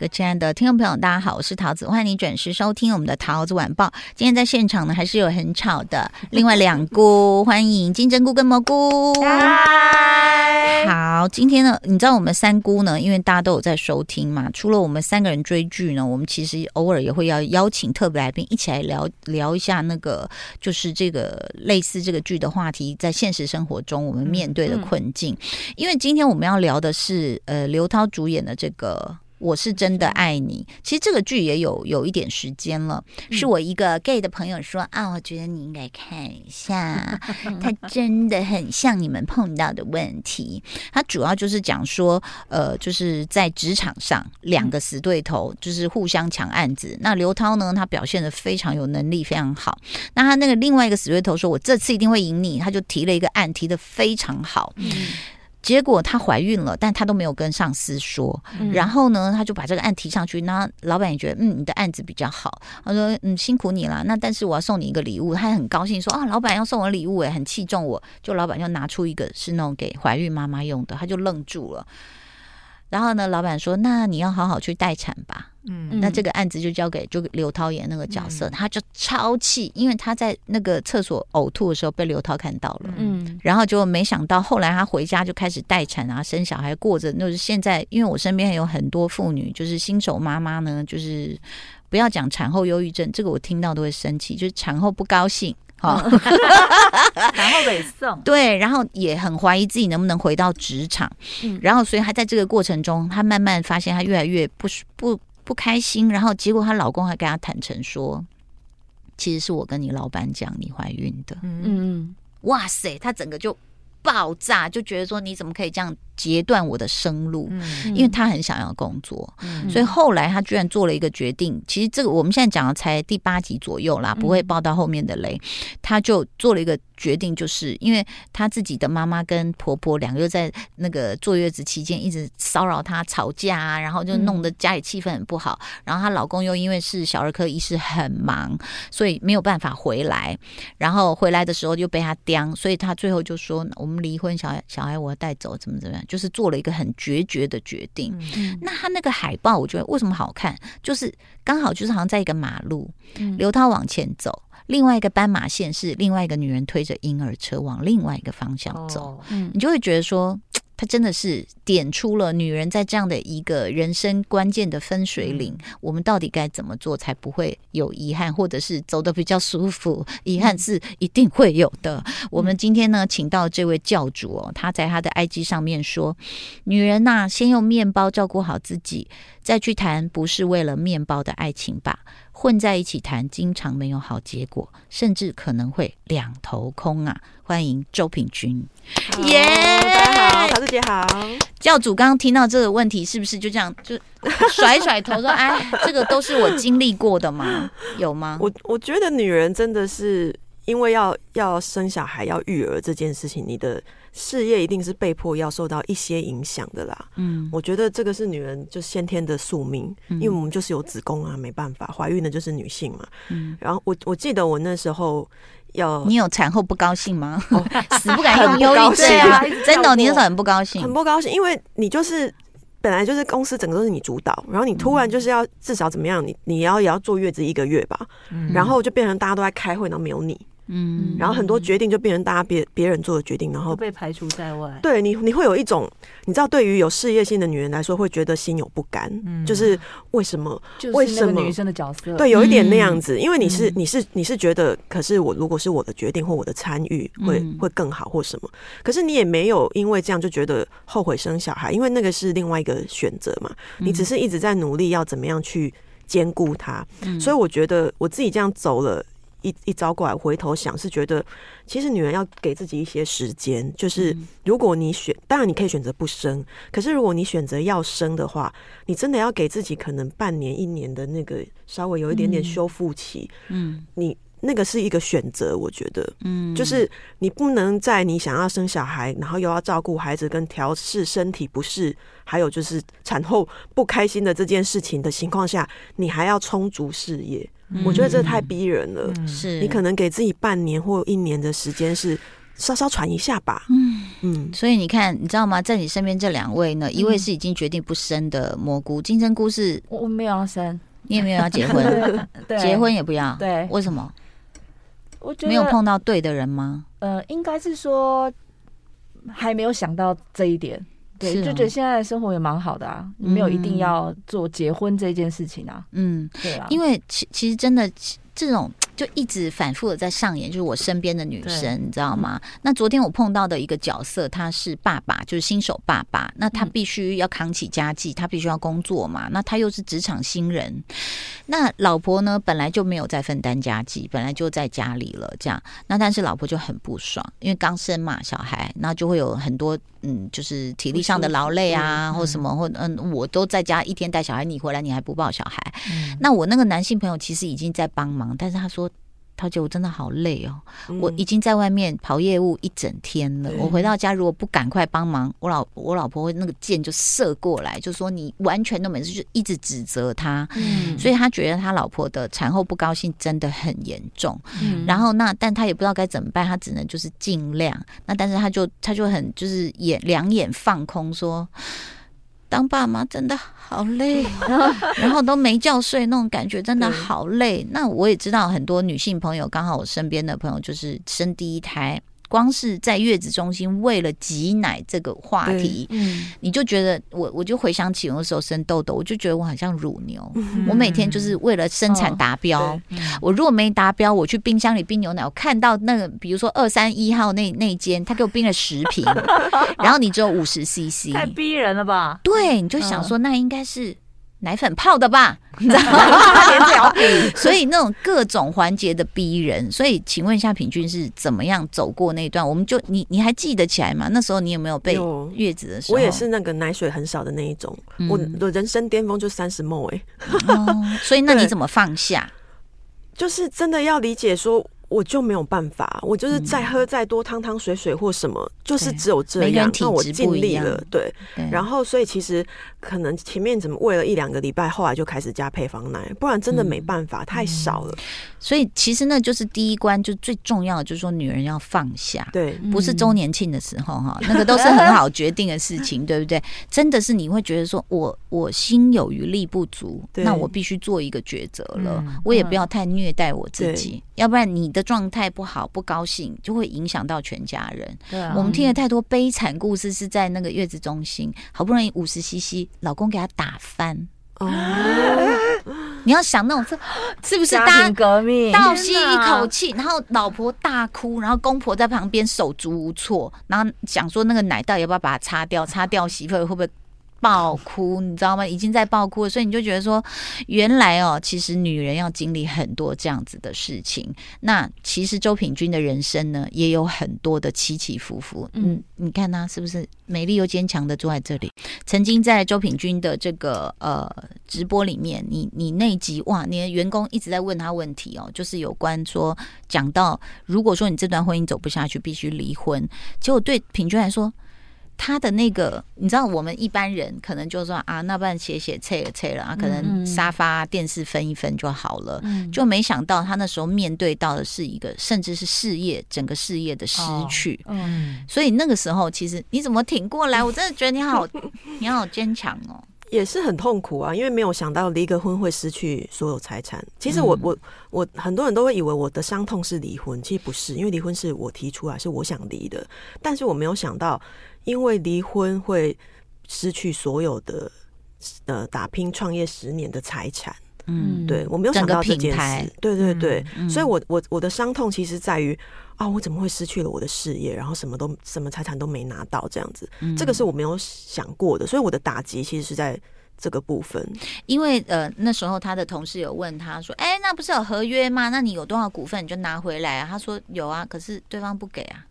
各位亲爱的听众朋友，大家好，我是桃子，欢迎你准时收听我们的桃子晚报。今天在现场呢，还是有很吵的 另外两姑，欢迎金针菇跟蘑菇。嗨，好，今天呢，你知道我们三姑呢，因为大家都有在收听嘛，除了我们三个人追剧呢，我们其实偶尔也会要邀请特别来宾一起来聊聊一下那个，就是这个类似这个剧的话题，在现实生活中我们面对的困境。嗯嗯、因为今天我们要聊的是呃刘涛主演的这个。我是真的爱你。其实这个剧也有有一点时间了，是我一个 gay 的朋友说啊，我觉得你应该看一下，它真的很像你们碰到的问题。它主要就是讲说，呃，就是在职场上两个死对头就是互相抢案子。那刘涛呢，他表现的非常有能力，非常好。那他那个另外一个死对头说，我这次一定会赢你，他就提了一个案，提的非常好。结果她怀孕了，但她都没有跟上司说。嗯、然后呢，她就把这个案提上去。那老板也觉得，嗯，你的案子比较好。他说，嗯，辛苦你了。那但是我要送你一个礼物。他很高兴说，啊，老板要送我礼物，诶，很器重我。就老板就拿出一个是那种给怀孕妈妈用的，他就愣住了。然后呢，老板说：“那你要好好去待产吧。”嗯，那这个案子就交给就刘涛演那个角色，嗯、他就超气，因为他在那个厕所呕吐的时候被刘涛看到了。嗯，然后就没想到后来他回家就开始待产啊，生小孩，过着那是现在，因为我身边有很多妇女，就是新手妈妈呢，就是不要讲产后忧郁症，这个我听到都会生气，就是产后不高兴。好，然后北宋对，然后也很怀疑自己能不能回到职场，嗯，然后所以他在这个过程中，他慢慢发现他越来越不不不开心，然后结果她老公还跟她坦诚说，其实是我跟你老板讲你怀孕的，嗯嗯，哇塞，她整个就爆炸，就觉得说你怎么可以这样。截断我的生路，嗯、因为他很想要工作，嗯、所以后来他居然做了一个决定。其实这个我们现在讲的才第八集左右啦，不会爆到后面的雷。嗯、他就做了一个决定，就是因为他自己的妈妈跟婆婆两个又在那个坐月子期间一直骚扰他吵架啊，然后就弄得家里气氛很不好。然后她老公又因为是小儿科医师很忙，所以没有办法回来。然后回来的时候又被他刁，所以他最后就说：“我们离婚，小孩小孩我要带走，怎么怎么样。”就是做了一个很决绝的决定。嗯、那他那个海报，我觉得为什么好看？就是刚好就是好像在一个马路，刘涛往前走，另外一个斑马线是另外一个女人推着婴儿车往另外一个方向走。哦、你就会觉得说。他真的是点出了女人在这样的一个人生关键的分水岭，我们到底该怎么做才不会有遗憾，或者是走得比较舒服？遗憾是一定会有的。我们今天呢，请到这位教主哦，他在他的 IG 上面说：“女人呐，先用面包照顾好自己，再去谈不是为了面包的爱情吧。混在一起谈，经常没有好结果，甚至可能会两头空啊。”欢迎周品君，耶！大家好，桃子姐好。教主刚刚听到这个问题，是不是就这样就甩甩头说：“哎，这个都是我经历过的吗？有吗？”我我觉得女人真的是因为要要生小孩、要育儿这件事情，你的事业一定是被迫要受到一些影响的啦。嗯，我觉得这个是女人就先天的宿命，因为我们就是有子宫啊，没办法，怀孕的就是女性嘛。嗯，然后我我记得我那时候。要你有产后不高兴吗？哦、死不敢用忧郁症啊！真的，你那时候很不高兴，很不高兴，因为你就是本来就是公司整个都是你主导，然后你突然就是要至少怎么样，你你要也要坐月子一个月吧，嗯、然后就变成大家都在开会，然后没有你。嗯，然后很多决定就变成大家别别人做的决定，然后被排除在外。对你，你会有一种，你知道，对于有事业性的女人来说，会觉得心有不甘。嗯，就是为什么？为什么女生的角色？对，有一点那样子，因为你是你是你是觉得，可是我如果是我的决定或我的参与会会更好或什么，可是你也没有因为这样就觉得后悔生小孩，因为那个是另外一个选择嘛。你只是一直在努力要怎么样去兼顾它。所以我觉得我自己这样走了。一一招过来，回头想是觉得，其实女人要给自己一些时间。就是如果你选，当然你可以选择不生，可是如果你选择要生的话，你真的要给自己可能半年、一年的那个稍微有一点点修复期。嗯，你那个是一个选择，我觉得，嗯，就是你不能在你想要生小孩，然后又要照顾孩子跟调试身体不适，还有就是产后不开心的这件事情的情况下，你还要充足事业，嗯、我觉得这太逼人了。是，你可能给自己半年或一年的时间，是稍稍喘一下吧。嗯嗯，所以你看，你知道吗？在你身边这两位呢，一位是已经决定不生的蘑菇，金针菇是我没有要生，你也没有要结婚，对，结婚也不要，对，为什么？我觉得没有碰到对的人吗？呃，应该是说还没有想到这一点。对，就觉得现在的生活也蛮好的啊，你没有一定要做结婚这件事情啊。嗯，对啊，因为其其实真的这种。就一直反复的在上演，就是我身边的女生，你知道吗？那昨天我碰到的一个角色，他是爸爸，就是新手爸爸。那他必须要扛起家计，他必须要工作嘛。那他又是职场新人，那老婆呢，本来就没有在分担家计，本来就在家里了。这样，那但是老婆就很不爽，因为刚生嘛，小孩，那就会有很多嗯，就是体力上的劳累啊，或什么，或嗯，我都在家一天带小孩，你回来你还不抱小孩。那我那个男性朋友其实已经在帮忙，但是他说。小姐，我真的好累哦！我已经在外面跑业务一整天了。我回到家如果不赶快帮忙，我老我老婆会那个箭就射过来，就说你完全都没事，就一直指责他。嗯，所以他觉得他老婆的产后不高兴真的很严重。嗯，然后那但他也不知道该怎么办，他只能就是尽量。那但是他就他就很就是眼两眼放空说。当爸妈真的好累，然后都没觉睡，那种感觉真的好累。那我也知道很多女性朋友，刚好我身边的朋友就是生第一胎。光是在月子中心为了挤奶这个话题，嗯，你就觉得我我就回想起我那时候生痘痘，我就觉得我好像乳牛，嗯、我每天就是为了生产达标。哦、我如果没达标，我去冰箱里冰牛奶，我看到那个比如说二三一号那那间，他给我冰了十瓶，然后你只有五十 CC，太逼人了吧？对，你就想说那应该是。奶粉泡的吧，你知道吗？所以那种各种环节的逼人，所以请问一下，平均是怎么样走过那一段？我们就你你还记得起来吗？那时候你有没有被月子的时候？我也是那个奶水很少的那一种，嗯、我的人生巅峰就三十 ml 哎，所以那你怎么放下？就是真的要理解说。我就没有办法，我就是再喝再多汤汤水水或什么，嗯、就是只有这样。那我尽力了，对。对然后，所以其实可能前面怎么喂了一两个礼拜，后来就开始加配方奶，不然真的没办法，嗯、太少了。所以其实那就是第一关，就最重要的就是说，女人要放下。对，不是周年庆的时候哈，那个都是很好决定的事情，对不对？真的是你会觉得说我我心有余力不足，那我必须做一个抉择了，嗯、我也不要太虐待我自己，要不然你的。状态不好，不高兴，就会影响到全家人。对啊，我们听了太多悲惨故事，是在那个月子中心，好不容易五十 CC，老公给他打翻。哦，你要想那种是是不是大革命？倒吸一口气，然后老婆大哭，然后公婆在旁边手足无措，然后想说那个奶到底要不要把它擦掉？擦掉媳妇会不会？爆哭，你知道吗？已经在爆哭了，所以你就觉得说，原来哦，其实女人要经历很多这样子的事情。那其实周品君的人生呢，也有很多的起起伏伏。嗯，你看她是不是美丽又坚强的坐在这里？曾经在周品君的这个呃直播里面，你你那集哇，你的员工一直在问他问题哦，就是有关说讲到，如果说你这段婚姻走不下去，必须离婚。结果对品君来说。他的那个，你知道，我们一般人可能就说啊，那不然写写拆了拆了啊，可能沙发电视分一分就好了，嗯、就没想到他那时候面对到的是一个，甚至是事业整个事业的失去。哦、嗯，所以那个时候，其实你怎么挺过来？我真的觉得你好，你好坚强哦。也是很痛苦啊，因为没有想到离个婚会失去所有财产。其实我、嗯、我我很多人都会以为我的伤痛是离婚，其实不是，因为离婚是我提出来，是我想离的，但是我没有想到。因为离婚会失去所有的呃打拼创业十年的财产，嗯，对，我没有想到这件事，对对对，嗯嗯、所以我我我的伤痛其实在于啊，我怎么会失去了我的事业，然后什么都什么财产都没拿到这样子，嗯、这个是我没有想过的，所以我的打击其实是在这个部分。因为呃那时候他的同事有问他说，哎，那不是有合约吗？那你有多少股份你就拿回来啊？他说有啊，可是对方不给啊。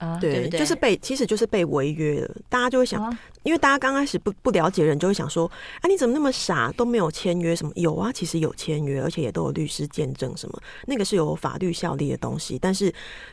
啊，对，就是被，其实就是被违约了。大家就会想，啊因为大家刚开始不不了解人，就会想说，啊，你怎么那么傻，都没有签约什么？有啊，其实有签约，而且也都有律师见证什么，那个是有法律效力的东西。但是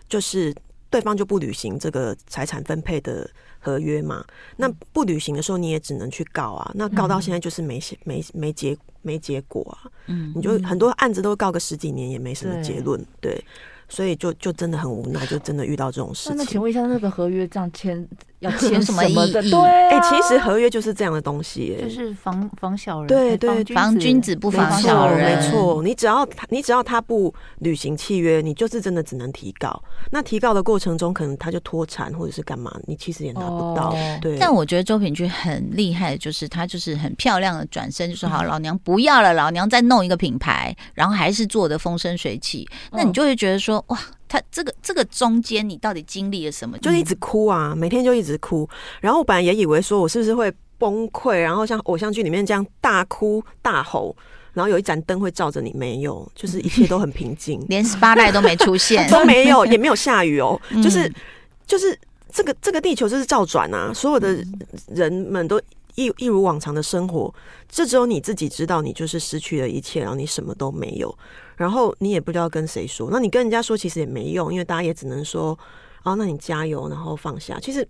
就是对方就不履行这个财产分配的合约嘛，那不履行的时候，你也只能去告啊。那告到现在就是没没没结没结果啊。嗯，你就很多案子都告个十几年也没什么结论，对。所以就就真的很无奈，就真的遇到这种事情。那请问一下，那个合约这样签要签 什么意义？对，哎，其实合约就是这样的东西，就是防防小人。对对，防君子不防小人。没错，你只要他，你只要他不履行契约，你就是真的只能提告。那提告的过程中，可能他就脱产或者是干嘛，你其实也拿不到。对。但我觉得周品君很厉害的就是他就是很漂亮的转身，就说好，老娘不要了，老娘再弄一个品牌，然后还是做的风生水起。那你就会觉得说。哇，他这个这个中间你到底经历了什么？就一直哭啊，每天就一直哭。然后我本来也以为说我是不是会崩溃，然后像偶像剧里面这样大哭大吼，然后有一盏灯会照着你，没有，就是一切都很平静，连 spotlight 都没出现，都没有，也没有下雨哦，就是就是这个这个地球就是照转啊，所有的人们都一一如往常的生活，这只有你自己知道，你就是失去了一切，然后你什么都没有。然后你也不知道跟谁说，那你跟人家说其实也没用，因为大家也只能说，啊，那你加油，然后放下。其实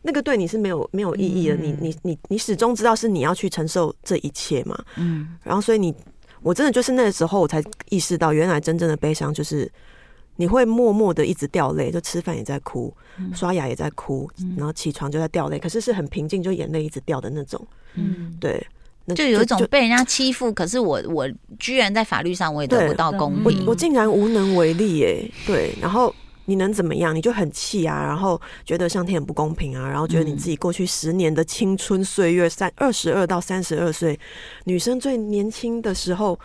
那个对你是没有没有意义的，嗯、你你你你始终知道是你要去承受这一切嘛。嗯。然后所以你，我真的就是那个时候我才意识到，原来真正的悲伤就是你会默默的一直掉泪，就吃饭也在哭，刷牙也在哭，然后起床就在掉泪，可是是很平静，就眼泪一直掉的那种。嗯，对。就有一种被人家欺负，可是我我居然在法律上我也得不到公平，我我竟然无能为力耶。对，然后你能怎么样？你就很气啊，然后觉得上天很不公平啊，然后觉得你自己过去十年的青春岁月，三二十二到三十二岁女生最年轻的时候，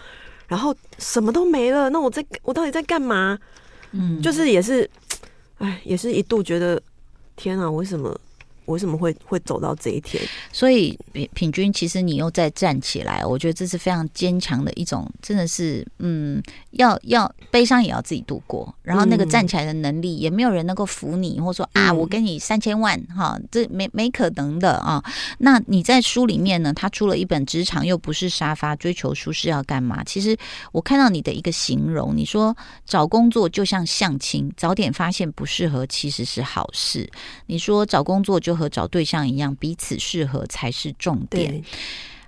然后什么都没了，那我在我到底在干嘛？嗯，就是也是，哎，也是一度觉得天啊，为什么？我为什么会会走到这一天？所以品品均，其实你又再站起来，我觉得这是非常坚强的一种，真的是，嗯，要要悲伤也要自己度过，然后那个站起来的能力，也没有人能够扶你，或者说啊，我给你三千万，哈，这没没可能的啊。那你在书里面呢，他出了一本《职场又不是沙发，追求舒适要干嘛》。其实我看到你的一个形容，你说找工作就像相亲，早点发现不适合其实是好事。你说找工作就和找对象一样，彼此适合才是重点。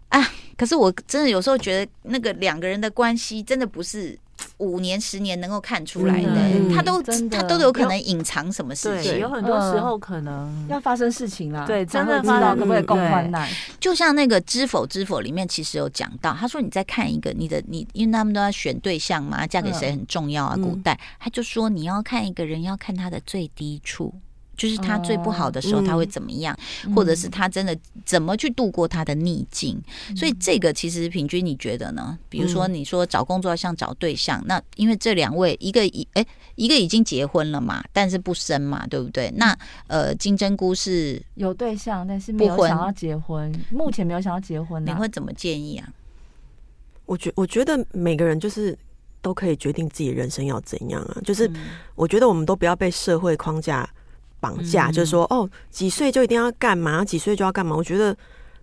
啊，可是我真的有时候觉得，那个两个人的关系真的不是五年、十年能够看出来的，嗯、他都他都有可能隐藏什么事情。有很多时候可能要发生事情啦，对，真的发生可不可以共患难？就像那个《知否知否》里面其实有讲到，他说你在看一个你的你，因为他们都要选对象嘛，嫁给谁很重要啊。古代他就说你要看一个人，要看他的最低处。就是他最不好的时候，他会怎么样？嗯、或者是他真的怎么去度过他的逆境？嗯、所以这个其实平均，你觉得呢？比如说，你说找工作要像找对象，嗯、那因为这两位一个已哎一个已经结婚了嘛，但是不生嘛，对不对？那呃，金针菇是有对象，但是没有想要结婚，目前没有想要结婚，你会怎么建议啊？我觉我觉得每个人就是都可以决定自己人生要怎样啊，就是我觉得我们都不要被社会框架。绑架就是说，哦，几岁就一定要干嘛？几岁就要干嘛？我觉得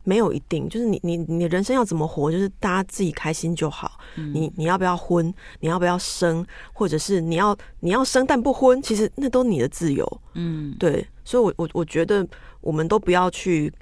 没有一定，就是你你你人生要怎么活，就是大家自己开心就好。嗯、你你要不要婚？你要不要生？或者是你要你要生但不婚，其实那都你的自由。嗯，对，所以我我我觉得我们都不要去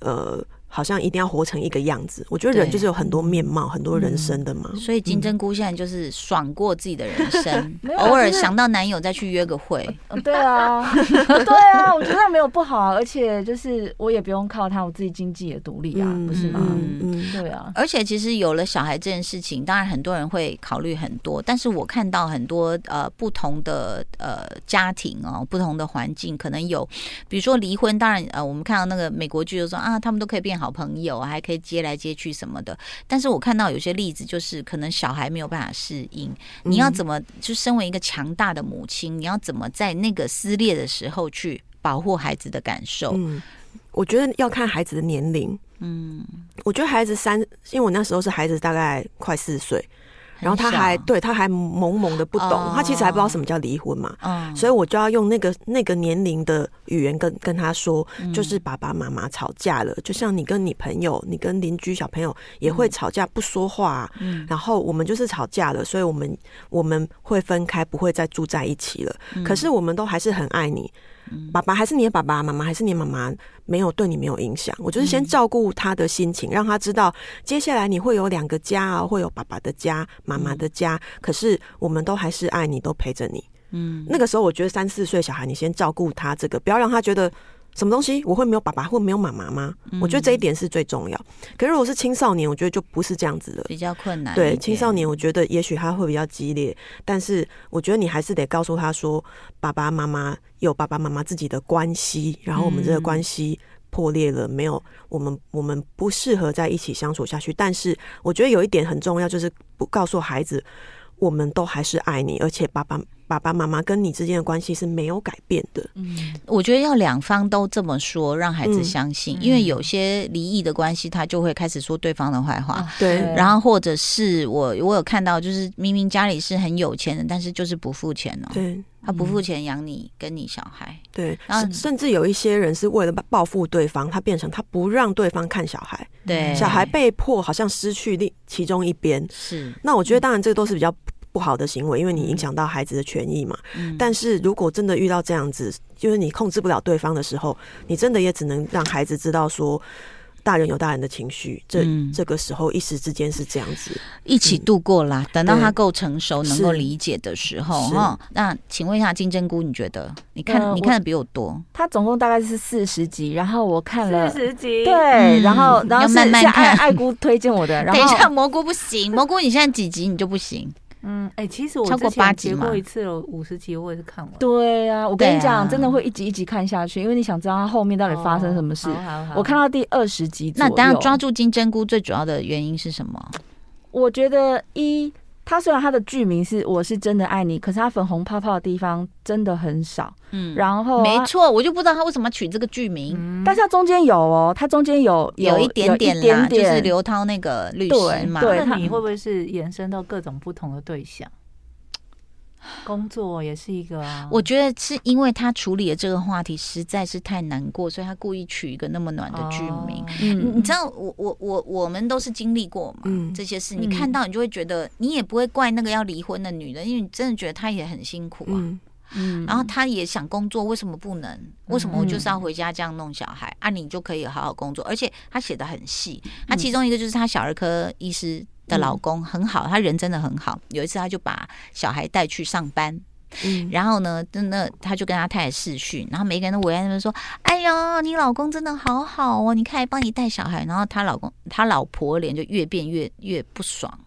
呃。好像一定要活成一个样子，我觉得人就是有很多面貌，很多人生的嘛。所以金针菇现在就是爽过自己的人生，偶尔想到男友再去约个会。对啊，对啊，我觉得没有不好，而且就是我也不用靠他，我自己经济也独立啊，不是吗？嗯，对啊。而且其实有了小孩这件事情，当然很多人会考虑很多，但是我看到很多呃不同的呃家庭哦，不同的环境，可能有比如说离婚，当然呃我们看到那个美国剧就说啊，他们都可以变。好朋友还可以接来接去什么的，但是我看到有些例子，就是可能小孩没有办法适应。你要怎么就身为一个强大的母亲，你要怎么在那个撕裂的时候去保护孩子的感受？嗯，我觉得要看孩子的年龄。嗯，我觉得孩子三，因为我那时候是孩子大概快四岁，然后他还对他还懵懵的不懂，哦、他其实还不知道什么叫离婚嘛。嗯、所以我就要用那个那个年龄的语言跟跟他说，就是爸爸妈妈吵架了，嗯、就像你跟你朋友、你跟邻居小朋友也会吵架不说话，嗯，然后我们就是吵架了，所以我们我们会分开，不会再住在一起了。嗯、可是我们都还是很爱你。爸爸还是你的爸爸，妈妈还是你妈妈，没有对你没有影响。我就是先照顾他的心情，让他知道接下来你会有两个家啊，会有爸爸的家、妈妈的家。可是我们都还是爱你，都陪着你。嗯，那个时候我觉得三四岁小孩，你先照顾他，这个不要让他觉得。什么东西？我会没有爸爸，或没有妈妈吗？嗯、我觉得这一点是最重要。可是如果是青少年，我觉得就不是这样子的，比较困难。对青少年，我觉得也许他会比较激烈，但是我觉得你还是得告诉他说，爸爸妈妈有爸爸妈妈自己的关系，然后我们这个关系破裂了，没有我们我们不适合在一起相处下去。但是我觉得有一点很重要，就是不告诉孩子，我们都还是爱你，而且爸爸。爸爸妈妈跟你之间的关系是没有改变的。嗯，我觉得要两方都这么说，让孩子相信。嗯、因为有些离异的关系，他就会开始说对方的坏话。对，然后或者是我，我有看到，就是明明家里是很有钱的，但是就是不付钱哦。对，他不付钱养你跟你小孩。对，然后甚至有一些人是为了报复对方，他变成他不让对方看小孩。对，小孩被迫好像失去另其中一边。是，那我觉得当然这个都是比较。不好的行为，因为你影响到孩子的权益嘛。嗯、但是如果真的遇到这样子，就是你控制不了对方的时候，你真的也只能让孩子知道说，大人有大人的情绪。这、嗯、这个时候一时之间是这样子，一起度过啦。嗯、等到他够成熟，能够理解的时候，哈。那请问一下金针菇，你觉得？你看，呃、你看的比我多。他总共大概是四十集，然后我看了四十集，对，嗯、然后然后是慢慢看。爱姑推荐我的，然后等一下蘑菇不行，蘑菇你现在几集你就不行。嗯，哎、欸，其实我超过八集过一次了，五十集我也是看完。对啊，我跟你讲，啊、真的会一集一集看下去，因为你想知道他后面到底发生什么事。哦、好好好，我看到第二十集，那当然抓住金针菇最主要的原因是什么？我觉得一。他虽然他的剧名是我是真的爱你，可是他粉红泡泡的地方真的很少。嗯，然后没错，我就不知道他为什么取这个剧名。嗯、但是他中间有哦，他中间有有，有一点点啦，就是刘涛那个律师嘛。对，那你会不会是延伸到各种不同的对象？工作也是一个啊，我觉得是因为他处理的这个话题实在是太难过，所以他故意取一个那么暖的剧名。嗯，你知道，我我我我们都是经历过嘛，嗯，这些事你看到你就会觉得，你也不会怪那个要离婚的女人，因为你真的觉得她也很辛苦啊，嗯，然后她也想工作，为什么不能？为什么我就是要回家这样弄小孩啊？你就可以好好工作，而且他写的很细，他其中一个就是他小儿科医师。的老公很好，他人真的很好。有一次，他就把小孩带去上班，嗯，然后呢，真的他就跟他太太视讯，然后每个人都围在那边说：“哎呦，你老公真的好好哦，你看还帮你带小孩。”然后他老公他老婆脸就越变越越不爽。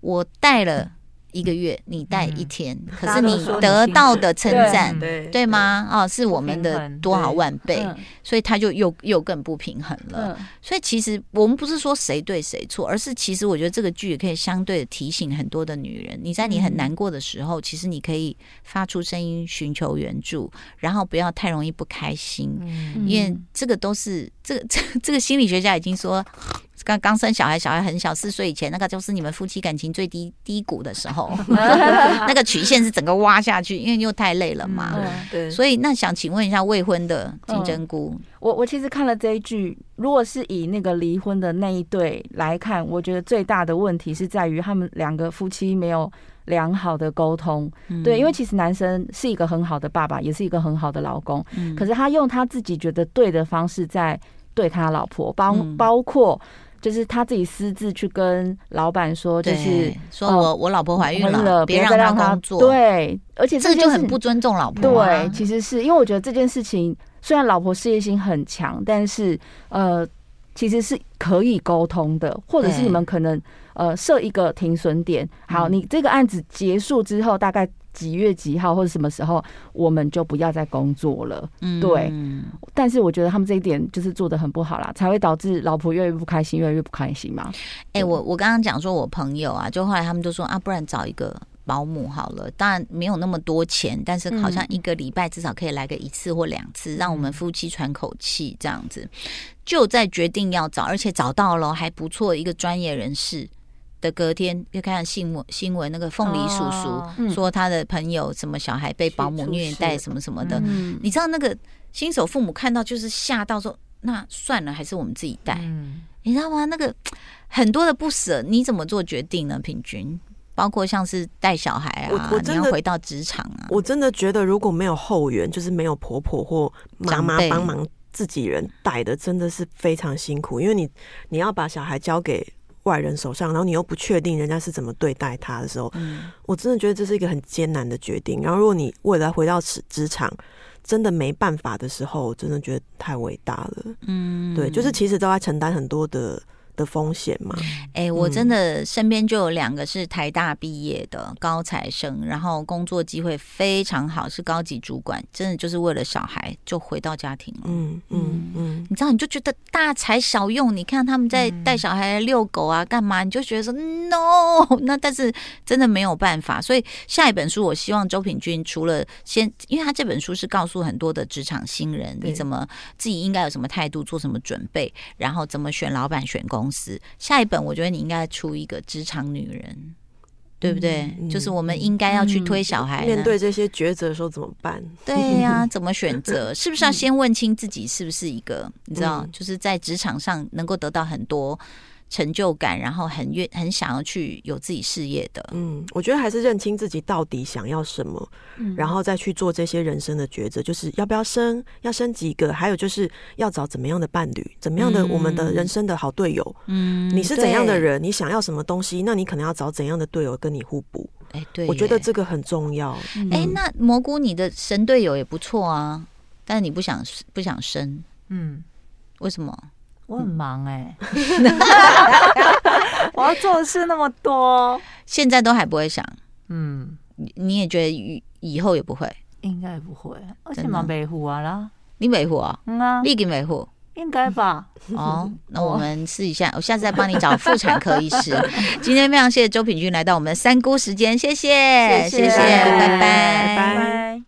我带了。一个月你带一天，嗯、可是你得到的称赞，对，对吗？哦，是我们的多少万倍，所以他就又又更不平衡了。嗯、所以其实我们不是说谁对谁错，而是其实我觉得这个剧也可以相对的提醒很多的女人，你在你很难过的时候，嗯、其实你可以发出声音寻求援助，然后不要太容易不开心，嗯、因为这个都是这个这这个心理学家已经说。刚刚生小孩，小孩很小，四岁以前，那个就是你们夫妻感情最低低谷的时候，那个曲线是整个挖下去，因为又太累了嘛。嗯、对，所以那想请问一下未婚的金针菇，嗯、我我其实看了这一句，如果是以那个离婚的那一对来看，我觉得最大的问题是在于他们两个夫妻没有良好的沟通。嗯、对，因为其实男生是一个很好的爸爸，也是一个很好的老公，嗯、可是他用他自己觉得对的方式在对他老婆，包包括。就是他自己私自去跟老板说，就是说我我老婆怀孕了，别让他工作。对，而且这个就很不尊重老婆。对，其实是因为我觉得这件事情虽然老婆事业心很强，但是呃，其实是可以沟通的，或者是你们可能呃设一个停损点。好，你这个案子结束之后，大概。几月几号或者什么时候，我们就不要再工作了。嗯，对。但是我觉得他们这一点就是做的很不好啦，才会导致老婆越来越不开心，越来越不开心嘛。哎、欸，我我刚刚讲说，我朋友啊，就后来他们就说啊，不然找一个保姆好了。当然没有那么多钱，但是好像一个礼拜至少可以来个一次或两次，让我们夫妻喘口气这样子。就在决定要找，而且找到了还不错一个专业人士。的隔天又看新闻，新闻那个凤梨叔叔说他的朋友什么小孩被保姆虐待什么什么的，你知道那个新手父母看到就是吓到说，那算了，还是我们自己带，你知道吗？那个很多的不舍，你怎么做决定呢？平均？包括像是带小孩啊，你要回到职场啊，我真的觉得如果没有后援，就是没有婆婆或妈妈帮忙自己人带的，真的是非常辛苦，因为你你要把小孩交给。外人手上，然后你又不确定人家是怎么对待他的时候，嗯，我真的觉得这是一个很艰难的决定。然后，如果你未来回到职职场，真的没办法的时候，我真的觉得太伟大了。嗯，对，就是其实都在承担很多的。的风险嘛？哎、欸，我真的身边就有两个是台大毕业的高材生，然后工作机会非常好，是高级主管，真的就是为了小孩就回到家庭了。嗯嗯嗯，你知道，你就觉得大材小用。你看他们在带小孩遛狗啊，干嘛？你就觉得说 no，那但是真的没有办法。所以下一本书，我希望周品君除了先，因为他这本书是告诉很多的职场新人，你怎么自己应该有什么态度，做什么准备，然后怎么选老板、选工。公司下一本，我觉得你应该出一个职场女人，对不对？就是我们应该要去推小孩，面对这些抉择的时候怎么办？对呀、啊，怎么选择？是不是要先问清自己是不是一个？你知道，就是在职场上能够得到很多。成就感，然后很愿很想要去有自己事业的。嗯，我觉得还是认清自己到底想要什么，嗯，然后再去做这些人生的抉择，就是要不要生，要生几个，还有就是要找怎么样的伴侣，怎么样的我们的人生的好队友。嗯，你是怎样的人，你想要什么东西，那你可能要找怎样的队友跟你互补。哎，对，我觉得这个很重要。哎，那蘑菇，你的神队友也不错啊，但是你不想不想生，嗯，为什么？我很忙哎、欸，我要做的事那么多，现在都还不会想。嗯，你也觉得以以后也不会？应该不会，而且嘛维护啊啦。你维护啊？嗯啊，你给维护？应该吧。哦，那我们试一下，我下次再帮你找妇产科医师。今天非常谢谢周品君来到我们的三姑时间，谢谢，谢谢，拜拜，拜拜。